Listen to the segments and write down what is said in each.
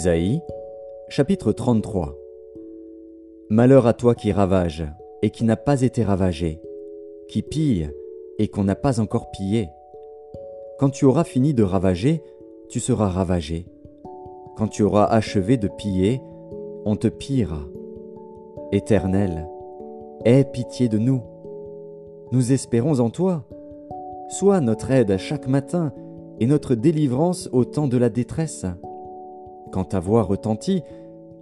Ésaïe, chapitre 33 Malheur à toi qui ravage, et qui n'a pas été ravagé, qui pille, et qu'on n'a pas encore pillé. Quand tu auras fini de ravager, tu seras ravagé. Quand tu auras achevé de piller, on te pillera. Éternel, aie pitié de nous. Nous espérons en toi. Sois notre aide à chaque matin et notre délivrance au temps de la détresse. Quand ta voix retentit,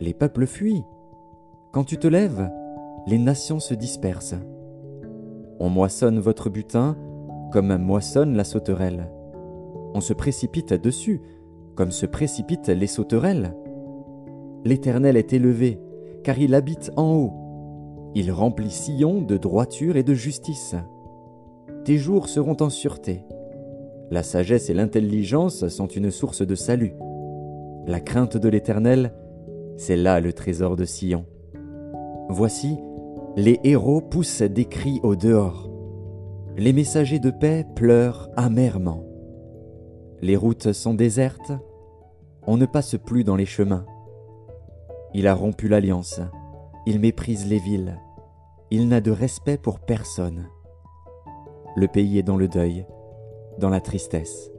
les peuples fuient. Quand tu te lèves, les nations se dispersent. On moissonne votre butin comme moissonne la sauterelle. On se précipite dessus comme se précipitent les sauterelles. L'Éternel est élevé, car il habite en haut. Il remplit Sion de droiture et de justice. Tes jours seront en sûreté. La sagesse et l'intelligence sont une source de salut. La crainte de l'Éternel, c'est là le trésor de Sion. Voici, les héros poussent des cris au dehors. Les messagers de paix pleurent amèrement. Les routes sont désertes, on ne passe plus dans les chemins. Il a rompu l'alliance, il méprise les villes, il n'a de respect pour personne. Le pays est dans le deuil, dans la tristesse.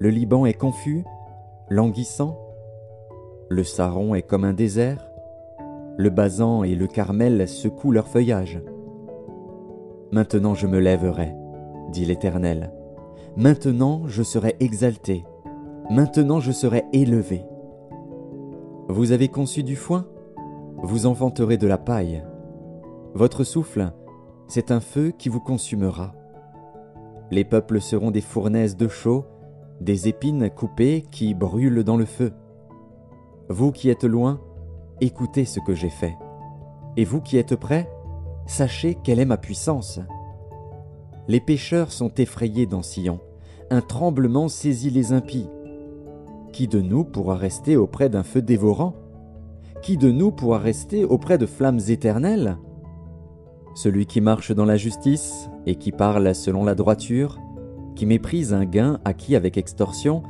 Le Liban est confus, languissant Le Saron est comme un désert Le Basan et le Carmel secouent leur feuillage. Maintenant je me lèverai, dit l'Éternel. Maintenant je serai exalté. Maintenant je serai élevé. Vous avez conçu du foin? Vous enfanterez de la paille. Votre souffle, c'est un feu qui vous consumera. Les peuples seront des fournaises de chaux, des épines coupées qui brûlent dans le feu. Vous qui êtes loin, écoutez ce que j'ai fait. Et vous qui êtes près, sachez quelle est ma puissance. Les pécheurs sont effrayés dans Sion, un tremblement saisit les impies. Qui de nous pourra rester auprès d'un feu dévorant? Qui de nous pourra rester auprès de flammes éternelles? Celui qui marche dans la justice et qui parle selon la droiture, qui méprise un gain acquis avec extorsion,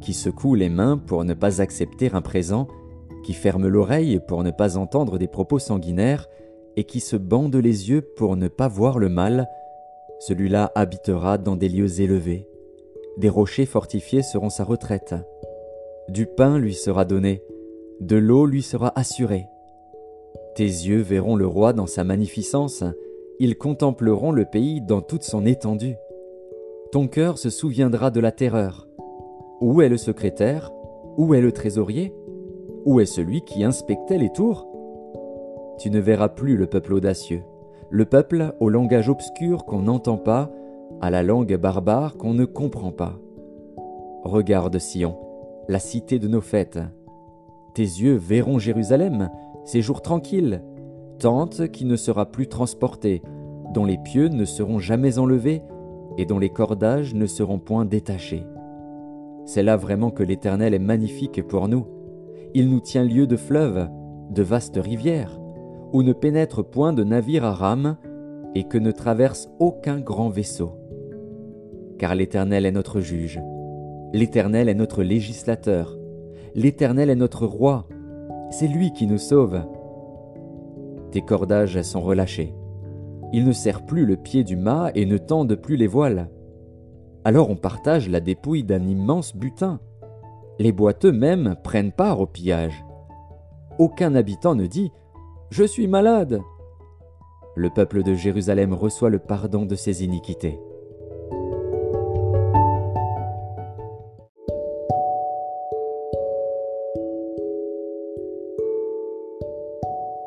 qui secoue les mains pour ne pas accepter un présent, qui ferme l'oreille pour ne pas entendre des propos sanguinaires, et qui se bande les yeux pour ne pas voir le mal, celui-là habitera dans des lieux élevés. Des rochers fortifiés seront sa retraite. Du pain lui sera donné, de l'eau lui sera assurée. Tes yeux verront le roi dans sa magnificence, ils contempleront le pays dans toute son étendue. Ton cœur se souviendra de la terreur. Où est le secrétaire? Où est le trésorier? Où est celui qui inspectait les tours? Tu ne verras plus le peuple audacieux, le peuple au langage obscur qu'on n'entend pas, à la langue barbare qu'on ne comprend pas. Regarde Sion, la cité de nos fêtes. Tes yeux verront Jérusalem, ces jours tranquilles, tente qui ne sera plus transportée, dont les pieux ne seront jamais enlevés, et dont les cordages ne seront point détachés. C'est là vraiment que l'Éternel est magnifique pour nous. Il nous tient lieu de fleuves, de vastes rivières, où ne pénètre point de navire à rame, et que ne traverse aucun grand vaisseau. Car l'Éternel est notre juge, l'Éternel est notre législateur, l'Éternel est notre roi, c'est lui qui nous sauve. Tes cordages sont relâchés. Il ne serre plus le pied du mât et ne tendent plus les voiles. Alors on partage la dépouille d'un immense butin. Les boiteux même prennent part au pillage. Aucun habitant ne dit ⁇ Je suis malade !⁇ Le peuple de Jérusalem reçoit le pardon de ses iniquités.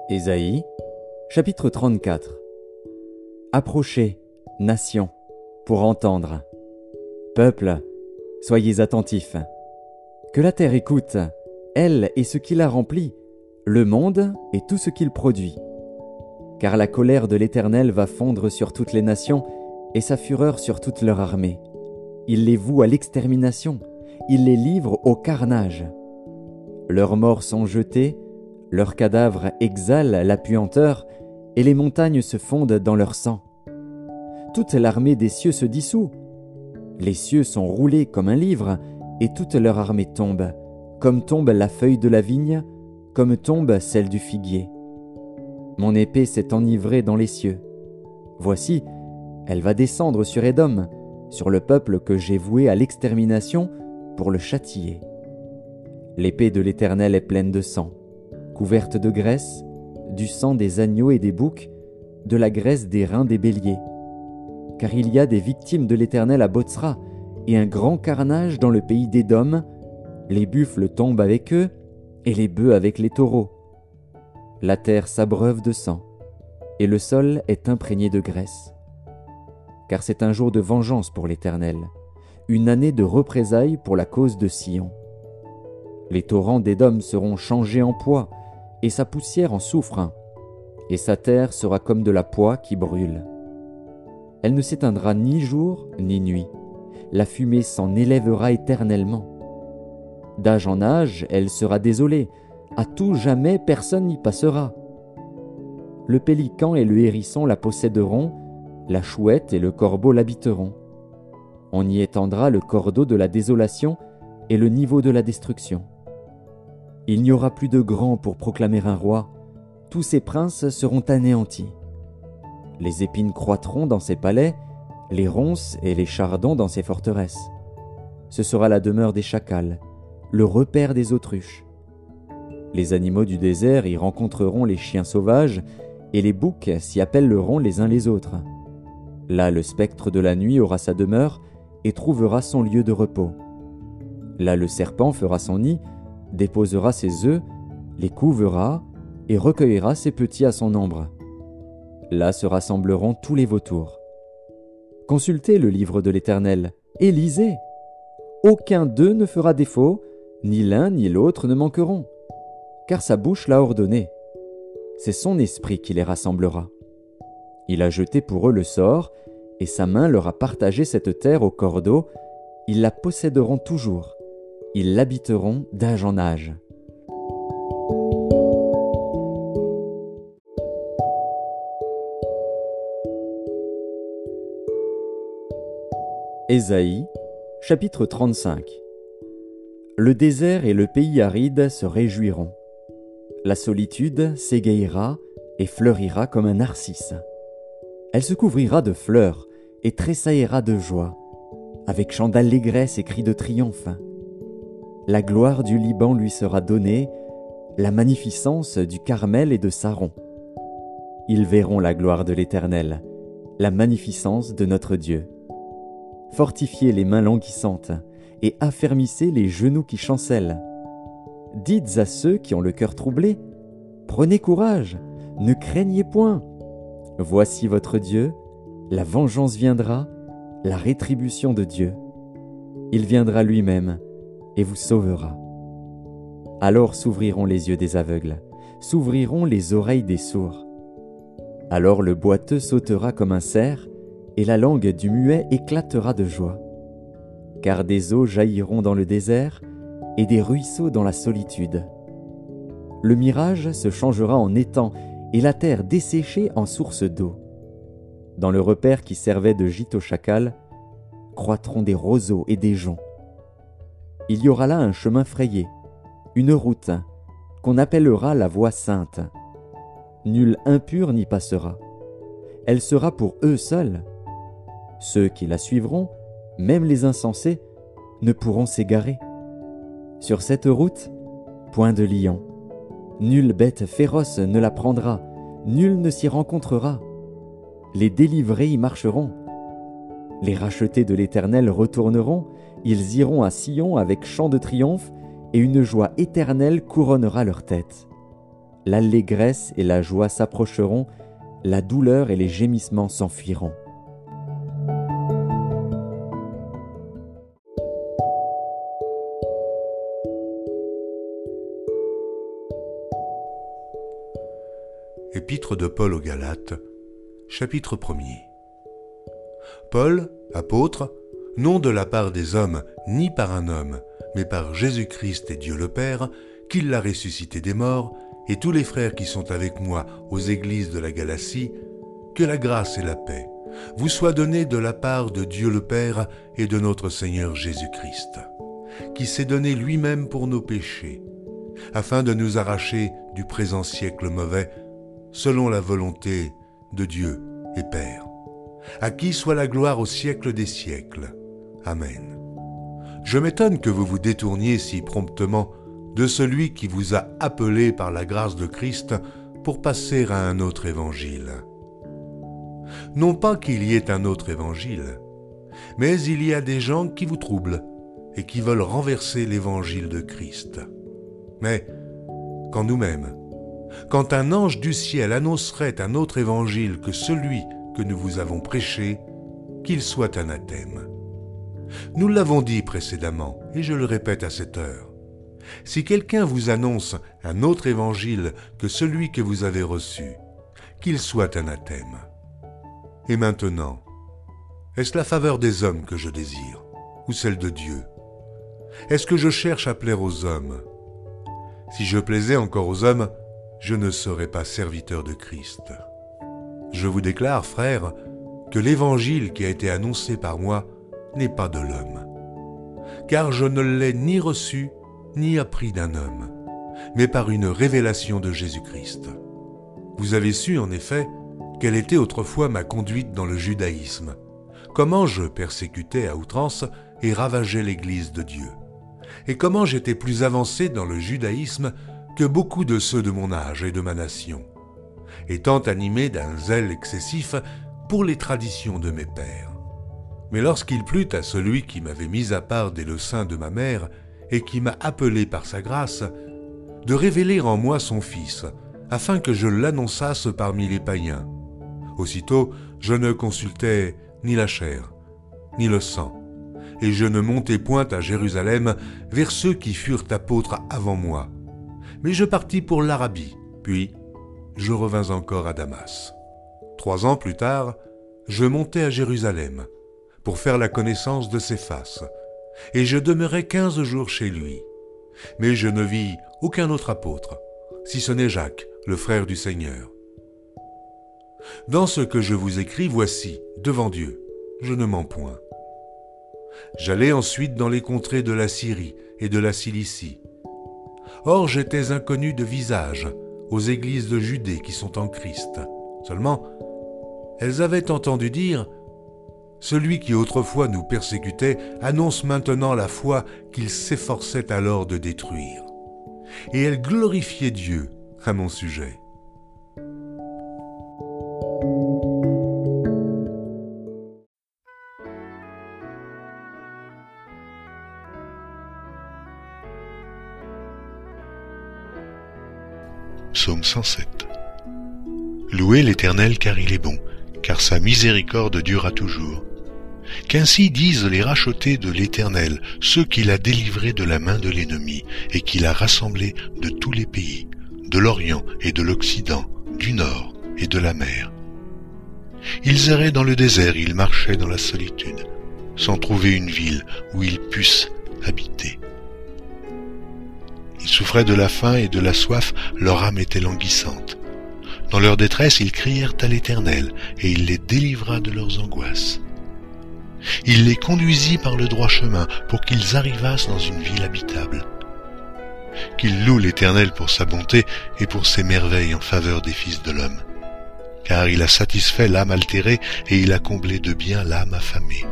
Ésaïe, chapitre 34 Approchez, nation, pour entendre. Peuple, soyez attentifs. Que la terre écoute, elle et ce qui la remplit, le monde et tout ce qu'il produit. Car la colère de l'Éternel va fondre sur toutes les nations et sa fureur sur toute leur armée. Il les voue à l'extermination, il les livre au carnage. Leurs morts sont jetés, leurs cadavres exhalent la puanteur, et les montagnes se fondent dans leur sang. Toute l'armée des cieux se dissout. Les cieux sont roulés comme un livre, et toute leur armée tombe, comme tombe la feuille de la vigne, comme tombe celle du figuier. Mon épée s'est enivrée dans les cieux. Voici, elle va descendre sur Édom, sur le peuple que j'ai voué à l'extermination pour le châtier. L'épée de l'Éternel est pleine de sang, couverte de graisse, du sang des agneaux et des boucs, de la graisse des reins des béliers. Car il y a des victimes de l'Éternel à Botsra, et un grand carnage dans le pays d'Édom, les buffles tombent avec eux, et les bœufs avec les taureaux. La terre s'abreuve de sang, et le sol est imprégné de graisse. Car c'est un jour de vengeance pour l'Éternel, une année de représailles pour la cause de Sion. Les torrents d'Édom seront changés en poids, et sa poussière en soufre, et sa terre sera comme de la poix qui brûle. Elle ne s'éteindra ni jour ni nuit, la fumée s'en élèvera éternellement. D'âge en âge, elle sera désolée, à tout jamais personne n'y passera. Le pélican et le hérisson la posséderont, la chouette et le corbeau l'habiteront. On y étendra le cordeau de la désolation et le niveau de la destruction. Il n'y aura plus de grands pour proclamer un roi, tous ses princes seront anéantis. Les épines croîtront dans ses palais, les ronces et les chardons dans ses forteresses. Ce sera la demeure des chacals, le repère des autruches. Les animaux du désert y rencontreront les chiens sauvages, et les boucs s'y appelleront les uns les autres. Là le spectre de la nuit aura sa demeure et trouvera son lieu de repos. Là le serpent fera son nid, déposera ses œufs, les couvera et recueillera ses petits à son ombre. Là se rassembleront tous les vautours. Consultez le livre de l'Éternel et lisez. Aucun d'eux ne fera défaut, ni l'un ni l'autre ne manqueront, car sa bouche l'a ordonné. C'est son esprit qui les rassemblera. Il a jeté pour eux le sort, et sa main leur a partagé cette terre au cordeau, ils la posséderont toujours ils l'habiteront d'âge en âge. Ésaïe, chapitre 35 Le désert et le pays aride se réjouiront. La solitude s'égayera et fleurira comme un narcisse. Elle se couvrira de fleurs et tressaillera de joie, avec chants d'allégresse et cris de triomphe. La gloire du Liban lui sera donnée, la magnificence du Carmel et de Saron. Ils verront la gloire de l'Éternel, la magnificence de notre Dieu. Fortifiez les mains languissantes et affermissez les genoux qui chancellent. Dites à ceux qui ont le cœur troublé, Prenez courage, ne craignez point. Voici votre Dieu, la vengeance viendra, la rétribution de Dieu. Il viendra lui-même et vous sauvera. Alors s'ouvriront les yeux des aveugles, s'ouvriront les oreilles des sourds. Alors le boiteux sautera comme un cerf, et la langue du muet éclatera de joie. Car des eaux jailliront dans le désert, et des ruisseaux dans la solitude. Le mirage se changera en étang, et la terre desséchée en source d'eau. Dans le repère qui servait de gîte au chacal, croîtront des roseaux et des joncs il y aura là un chemin frayé, une route, qu'on appellera la voie sainte. Nul impur n'y passera. Elle sera pour eux seuls. Ceux qui la suivront, même les insensés, ne pourront s'égarer. Sur cette route, point de lion. Nulle bête féroce ne la prendra, nul ne s'y rencontrera. Les délivrés y marcheront. Les rachetés de l'Éternel retourneront, ils iront à Sion avec chant de triomphe, et une joie éternelle couronnera leur tête. L'allégresse et la joie s'approcheront, la douleur et les gémissements s'enfuiront. Épître de Paul aux Galates, chapitre 1er. Paul, apôtre, non de la part des hommes, ni par un homme, mais par Jésus-Christ et Dieu le Père, qui l'a ressuscité des morts, et tous les frères qui sont avec moi aux églises de la Galatie, que la grâce et la paix vous soient données de la part de Dieu le Père et de notre Seigneur Jésus-Christ. qui s'est donné lui-même pour nos péchés, afin de nous arracher du présent siècle mauvais, selon la volonté de Dieu et Père, à qui soit la gloire au siècle des siècles. Amen. Je m'étonne que vous vous détourniez si promptement de celui qui vous a appelé par la grâce de Christ pour passer à un autre évangile. Non pas qu'il y ait un autre évangile, mais il y a des gens qui vous troublent et qui veulent renverser l'évangile de Christ. Mais quand nous-mêmes, quand un ange du ciel annoncerait un autre évangile que celui que nous vous avons prêché, qu'il soit anathème. Nous l'avons dit précédemment, et je le répète à cette heure. Si quelqu'un vous annonce un autre évangile que celui que vous avez reçu, qu'il soit anathème. Et maintenant, est-ce la faveur des hommes que je désire, ou celle de Dieu? Est-ce que je cherche à plaire aux hommes? Si je plaisais encore aux hommes, je ne serais pas serviteur de Christ. Je vous déclare, frères, que l'évangile qui a été annoncé par moi n'est pas de l'homme. Car je ne l'ai ni reçu, ni appris d'un homme, mais par une révélation de Jésus-Christ. Vous avez su, en effet, quelle était autrefois ma conduite dans le judaïsme, comment je persécutais à outrance et ravageais l'Église de Dieu, et comment j'étais plus avancé dans le judaïsme que beaucoup de ceux de mon âge et de ma nation, étant animé d'un zèle excessif pour les traditions de mes pères. Mais lorsqu'il plut à celui qui m'avait mis à part dès le de ma mère et qui m'a appelé par sa grâce, de révéler en moi son Fils, afin que je l'annonçasse parmi les païens. Aussitôt, je ne consultais ni la chair, ni le sang, et je ne montai point à Jérusalem vers ceux qui furent apôtres avant moi. Mais je partis pour l'Arabie, puis je revins encore à Damas. Trois ans plus tard, je montai à Jérusalem pour faire la connaissance de ses faces, et je demeurai quinze jours chez lui. Mais je ne vis aucun autre apôtre, si ce n'est Jacques, le frère du Seigneur. Dans ce que je vous écris, voici, devant Dieu, je ne mens point. J'allai ensuite dans les contrées de la Syrie et de la Cilicie. Or j'étais inconnu de visage aux églises de Judée qui sont en Christ. Seulement, elles avaient entendu dire celui qui autrefois nous persécutait annonce maintenant la foi qu'il s'efforçait alors de détruire. Et elle glorifiait Dieu à mon sujet. Psaume 107 Louez l'Éternel car il est bon, car sa miséricorde durera toujours. Qu'ainsi disent les rachetés de l'Éternel, ceux qu'il a délivrés de la main de l'ennemi, et qu'il a rassemblés de tous les pays, de l'Orient et de l'Occident, du Nord et de la mer. Ils erraient dans le désert, ils marchaient dans la solitude, sans trouver une ville où ils puissent habiter. Ils souffraient de la faim et de la soif, leur âme était languissante. Dans leur détresse, ils crièrent à l'Éternel, et il les délivra de leurs angoisses. Il les conduisit par le droit chemin pour qu'ils arrivassent dans une ville habitable. Qu'ils louent l'Éternel pour sa bonté et pour ses merveilles en faveur des fils de l'homme. Car il a satisfait l'âme altérée et il a comblé de bien l'âme affamée.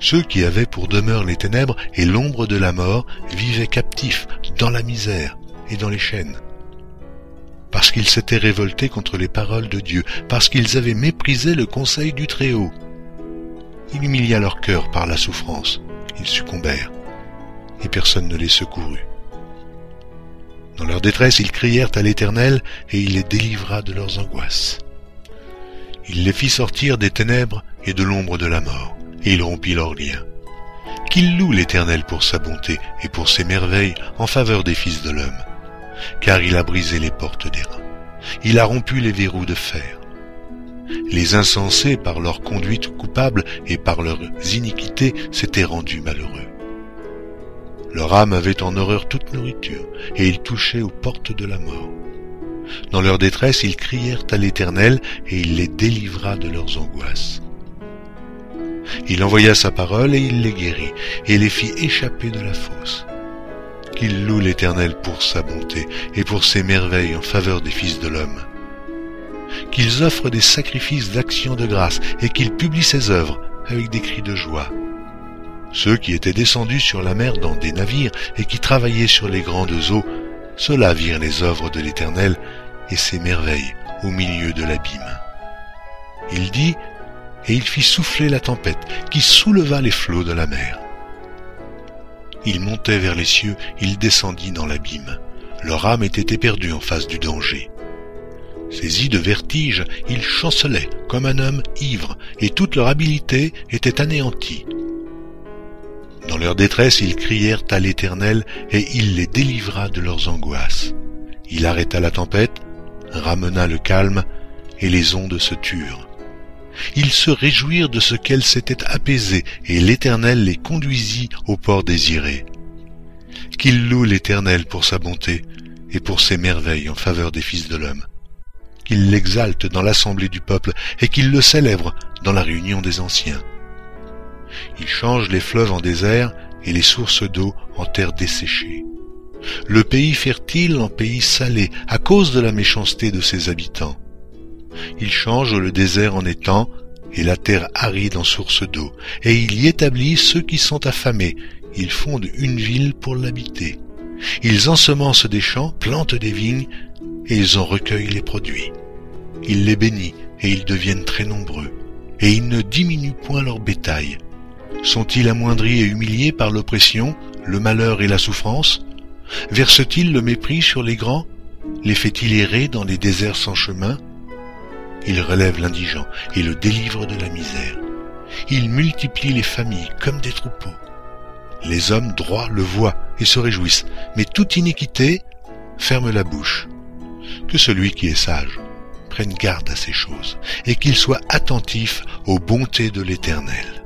Ceux qui avaient pour demeure les ténèbres et l'ombre de la mort vivaient captifs dans la misère et dans les chaînes. Parce qu'ils s'étaient révoltés contre les paroles de Dieu, parce qu'ils avaient méprisé le conseil du Très-Haut. Il humilia leur cœur par la souffrance. Ils succombèrent, et personne ne les secourut. Dans leur détresse, ils crièrent à l'Éternel, et il les délivra de leurs angoisses. Il les fit sortir des ténèbres et de l'ombre de la mort, et il rompit leurs liens. Qu'il loue l'Éternel pour sa bonté et pour ses merveilles en faveur des fils de l'homme, car il a brisé les portes d'airain, il a rompu les verrous de fer, les insensés, par leur conduite coupable et par leurs iniquités, s'étaient rendus malheureux. Leur âme avait en horreur toute nourriture, et ils touchaient aux portes de la mort. Dans leur détresse, ils crièrent à l'Éternel, et il les délivra de leurs angoisses. Il envoya sa parole et il les guérit, et les fit échapper de la fosse. Qu'il loue l'Éternel pour sa bonté et pour ses merveilles en faveur des fils de l'homme. Qu'ils offrent des sacrifices d'action de grâce et qu'ils publient ses œuvres avec des cris de joie. Ceux qui étaient descendus sur la mer dans des navires et qui travaillaient sur les grandes eaux, ceux-là virent les œuvres de l'Éternel et ses merveilles au milieu de l'abîme. Il dit, et il fit souffler la tempête qui souleva les flots de la mer. Il montait vers les cieux, il descendit dans l'abîme. Leur âme était éperdue en face du danger. Saisis de vertige, ils chancelaient comme un homme ivre, et toute leur habileté était anéantie. Dans leur détresse, ils crièrent à l'Éternel, et il les délivra de leurs angoisses. Il arrêta la tempête, ramena le calme, et les ondes se turent. Ils se réjouirent de ce qu'elle s'était apaisée, et l'Éternel les conduisit au port désiré. Qu'il loue l'Éternel pour sa bonté, et pour ses merveilles en faveur des fils de l'homme. Qu'il l'exalte dans l'assemblée du peuple, et qu'il le célèbre dans la réunion des anciens. Il change les fleuves en désert, et les sources d'eau en terre desséchée. Le pays fertile en pays salé, à cause de la méchanceté de ses habitants. Il change le désert en étang et la terre aride en source d'eau, et il y établit ceux qui sont affamés. Ils fondent une ville pour l'habiter. Ils ensemencent des champs, plantent des vignes, et ils en recueillent les produits. Il les bénit, et ils deviennent très nombreux, et il ne diminue point leur bétail. Sont-ils amoindris et humiliés par l'oppression, le malheur et la souffrance? Verse-t-il le mépris sur les grands? Les fait-il errer dans les déserts sans chemin? Il relève l'indigent et le délivre de la misère. Il multiplie les familles comme des troupeaux. Les hommes droits le voient et se réjouissent, mais toute iniquité ferme la bouche. Que celui qui est sage prenne garde à ces choses, et qu'il soit attentif aux bontés de l'Éternel.